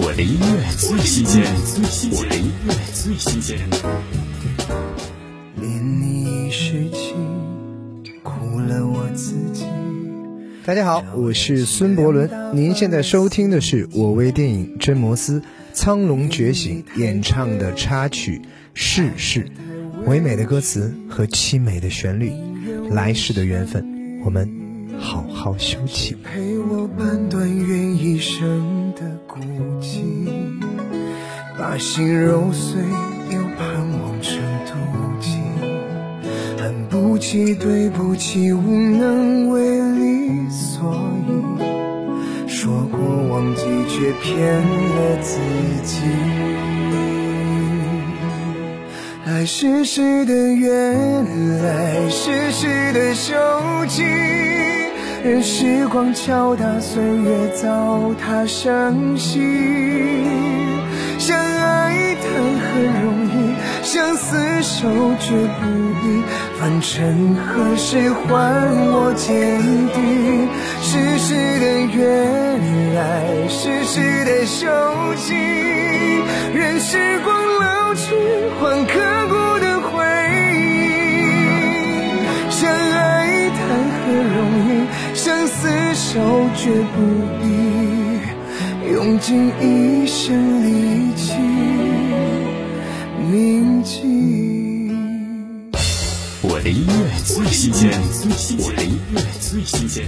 我的音乐最新鲜，我的音乐最新鲜。连你一世情，苦了我自己。大家好，我是孙伯伦，您现在收听的是我为电影《真摩斯：苍龙觉醒》演唱的插曲《世事》，唯美的歌词和凄美的旋律，来世的缘分，我们好好修起。陪我半段缘一生，把心揉碎，又盼望成妒忌。恨不起，对不起，无能为力，所以说过忘记，却骗了自己。爱是谁的缘，来是谁的手机，任时光敲打岁月，糟蹋伤心。相厮守绝不易。凡尘何时还我坚定？世事的缘，来世事的休戚，任时光老去，换刻骨的回忆。相爱谈何容易，相厮守绝不易，用尽一生力气记。我的音乐最新鲜，我的音乐最新鲜。